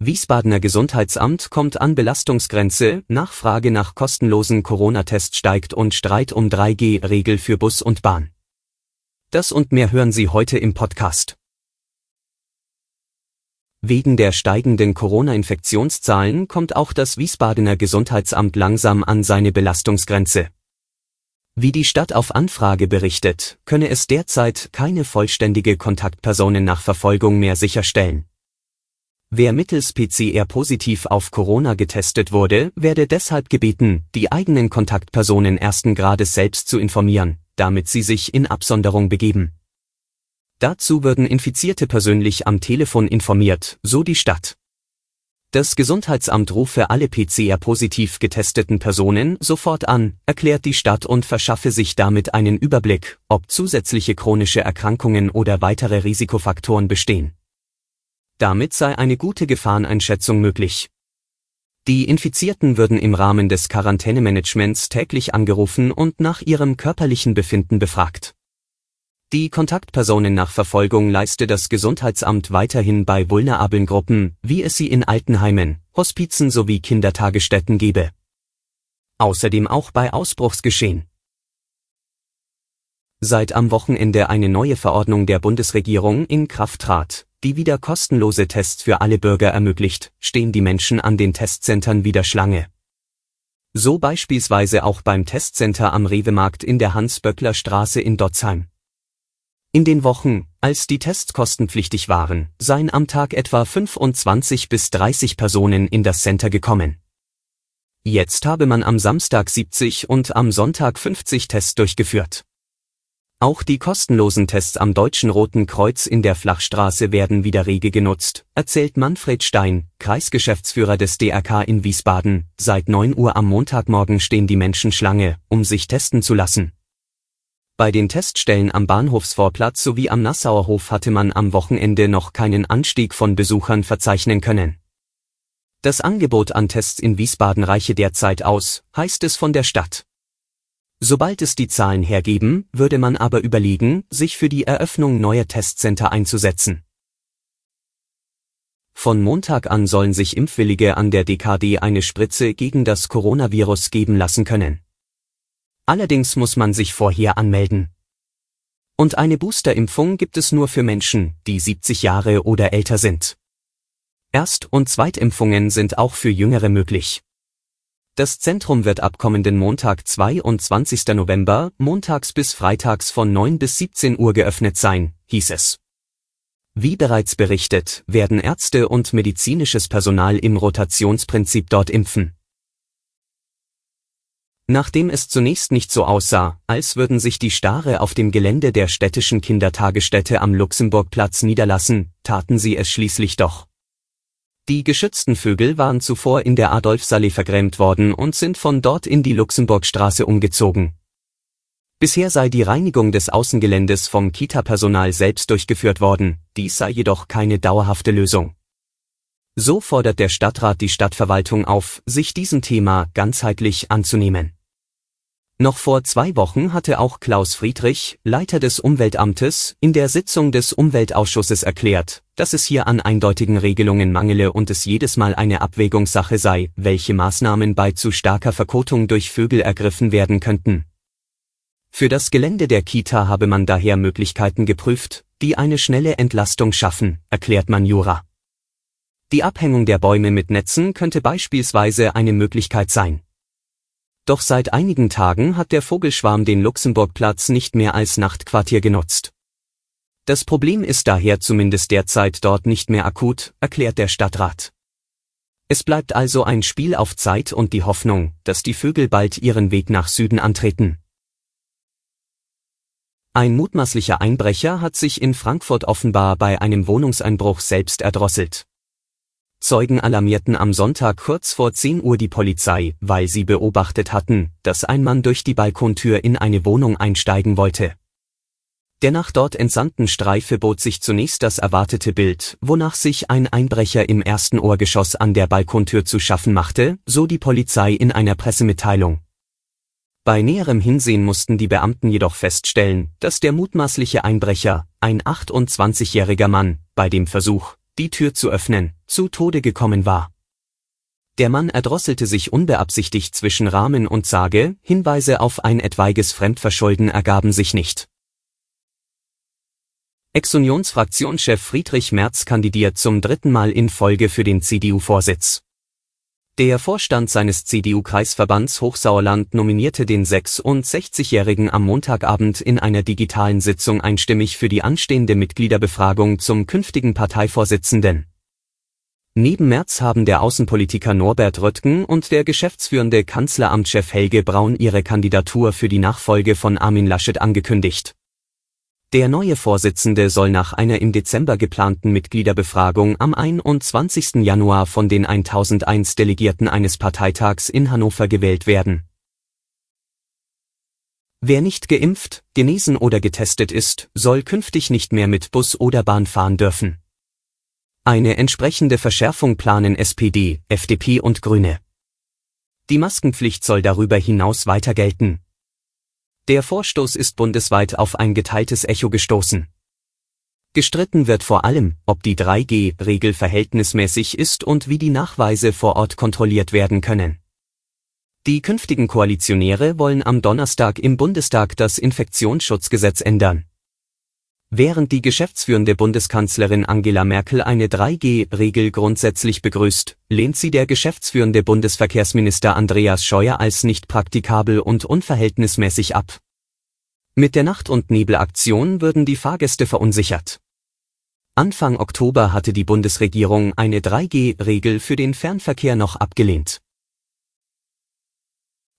Wiesbadener Gesundheitsamt kommt an Belastungsgrenze, Nachfrage nach kostenlosen Corona-Test steigt und Streit um 3G-Regel für Bus und Bahn. Das und mehr hören Sie heute im Podcast. Wegen der steigenden Corona-Infektionszahlen kommt auch das Wiesbadener Gesundheitsamt langsam an seine Belastungsgrenze. Wie die Stadt auf Anfrage berichtet, könne es derzeit keine vollständige Kontaktpersonennachverfolgung mehr sicherstellen. Wer mittels PCR positiv auf Corona getestet wurde, werde deshalb gebeten, die eigenen Kontaktpersonen ersten Grades selbst zu informieren, damit sie sich in Absonderung begeben. Dazu würden Infizierte persönlich am Telefon informiert, so die Stadt. Das Gesundheitsamt rufe alle PCR-positiv getesteten Personen sofort an, erklärt die Stadt und verschaffe sich damit einen Überblick, ob zusätzliche chronische Erkrankungen oder weitere Risikofaktoren bestehen. Damit sei eine gute Gefahreneinschätzung möglich. Die Infizierten würden im Rahmen des Quarantänemanagements täglich angerufen und nach ihrem körperlichen Befinden befragt. Die Kontaktpersonennachverfolgung leiste das Gesundheitsamt weiterhin bei vulnerablen Gruppen, wie es sie in Altenheimen, Hospizen sowie Kindertagesstätten gebe. Außerdem auch bei Ausbruchsgeschehen. Seit am Wochenende eine neue Verordnung der Bundesregierung in Kraft trat, die wieder kostenlose Tests für alle Bürger ermöglicht, stehen die Menschen an den Testzentren wieder Schlange. So beispielsweise auch beim Testcenter am Rewe-Markt in der Hans-Böckler-Straße in Dotzheim. In den Wochen, als die Tests kostenpflichtig waren, seien am Tag etwa 25 bis 30 Personen in das Center gekommen. Jetzt habe man am Samstag 70 und am Sonntag 50 Tests durchgeführt. Auch die kostenlosen Tests am Deutschen Roten Kreuz in der Flachstraße werden wieder rege genutzt, erzählt Manfred Stein, Kreisgeschäftsführer des DRK in Wiesbaden. Seit 9 Uhr am Montagmorgen stehen die Menschen Schlange, um sich testen zu lassen. Bei den Teststellen am Bahnhofsvorplatz sowie am Nassauer Hof hatte man am Wochenende noch keinen Anstieg von Besuchern verzeichnen können. Das Angebot an Tests in Wiesbaden reiche derzeit aus, heißt es von der Stadt. Sobald es die Zahlen hergeben, würde man aber überlegen, sich für die Eröffnung neuer Testcenter einzusetzen. Von Montag an sollen sich Impfwillige an der DKD eine Spritze gegen das Coronavirus geben lassen können. Allerdings muss man sich vorher anmelden. Und eine Boosterimpfung gibt es nur für Menschen, die 70 Jahre oder älter sind. Erst- und Zweitimpfungen sind auch für Jüngere möglich. Das Zentrum wird ab kommenden Montag 22. November montags bis freitags von 9 bis 17 Uhr geöffnet sein, hieß es. Wie bereits berichtet, werden Ärzte und medizinisches Personal im Rotationsprinzip dort impfen. Nachdem es zunächst nicht so aussah, als würden sich die Stare auf dem Gelände der städtischen Kindertagesstätte am Luxemburgplatz niederlassen, taten sie es schließlich doch. Die geschützten Vögel waren zuvor in der Adolfsallee vergrämt worden und sind von dort in die Luxemburgstraße umgezogen. Bisher sei die Reinigung des Außengeländes vom Kita-Personal selbst durchgeführt worden, dies sei jedoch keine dauerhafte Lösung. So fordert der Stadtrat die Stadtverwaltung auf, sich diesem Thema ganzheitlich anzunehmen. Noch vor zwei Wochen hatte auch Klaus Friedrich, Leiter des Umweltamtes, in der Sitzung des Umweltausschusses erklärt, dass es hier an eindeutigen Regelungen mangele und es jedes Mal eine Abwägungssache sei, welche Maßnahmen bei zu starker Verkotung durch Vögel ergriffen werden könnten. Für das Gelände der Kita habe man daher Möglichkeiten geprüft, die eine schnelle Entlastung schaffen, erklärt man Jura. Die Abhängung der Bäume mit Netzen könnte beispielsweise eine Möglichkeit sein. Doch seit einigen Tagen hat der Vogelschwarm den Luxemburgplatz nicht mehr als Nachtquartier genutzt. Das Problem ist daher zumindest derzeit dort nicht mehr akut, erklärt der Stadtrat. Es bleibt also ein Spiel auf Zeit und die Hoffnung, dass die Vögel bald ihren Weg nach Süden antreten. Ein mutmaßlicher Einbrecher hat sich in Frankfurt offenbar bei einem Wohnungseinbruch selbst erdrosselt. Zeugen alarmierten am Sonntag kurz vor 10 Uhr die Polizei, weil sie beobachtet hatten, dass ein Mann durch die Balkontür in eine Wohnung einsteigen wollte. Der nach dort entsandten Streife bot sich zunächst das erwartete Bild, wonach sich ein Einbrecher im ersten Ohrgeschoss an der Balkontür zu schaffen machte, so die Polizei in einer Pressemitteilung. Bei näherem Hinsehen mussten die Beamten jedoch feststellen, dass der mutmaßliche Einbrecher, ein 28-jähriger Mann, bei dem Versuch, die Tür zu öffnen, zu Tode gekommen war. Der Mann erdrosselte sich unbeabsichtigt zwischen Rahmen und Sage, Hinweise auf ein etwaiges Fremdverschulden ergaben sich nicht. Ex-Unionsfraktionschef Friedrich Merz kandidiert zum dritten Mal in Folge für den CDU-Vorsitz. Der Vorstand seines CDU-Kreisverbands Hochsauerland nominierte den 66-Jährigen am Montagabend in einer digitalen Sitzung einstimmig für die anstehende Mitgliederbefragung zum künftigen Parteivorsitzenden. Neben Merz haben der Außenpolitiker Norbert Röttgen und der geschäftsführende Kanzleramtschef Helge Braun ihre Kandidatur für die Nachfolge von Armin Laschet angekündigt. Der neue Vorsitzende soll nach einer im Dezember geplanten Mitgliederbefragung am 21. Januar von den 1001 Delegierten eines Parteitags in Hannover gewählt werden. Wer nicht geimpft, genesen oder getestet ist, soll künftig nicht mehr mit Bus oder Bahn fahren dürfen. Eine entsprechende Verschärfung planen SPD, FDP und Grüne. Die Maskenpflicht soll darüber hinaus weiter gelten. Der Vorstoß ist bundesweit auf ein geteiltes Echo gestoßen. Gestritten wird vor allem, ob die 3G-Regel verhältnismäßig ist und wie die Nachweise vor Ort kontrolliert werden können. Die künftigen Koalitionäre wollen am Donnerstag im Bundestag das Infektionsschutzgesetz ändern. Während die geschäftsführende Bundeskanzlerin Angela Merkel eine 3G-Regel grundsätzlich begrüßt, lehnt sie der geschäftsführende Bundesverkehrsminister Andreas Scheuer als nicht praktikabel und unverhältnismäßig ab. Mit der Nacht- und Nebelaktion würden die Fahrgäste verunsichert. Anfang Oktober hatte die Bundesregierung eine 3G-Regel für den Fernverkehr noch abgelehnt.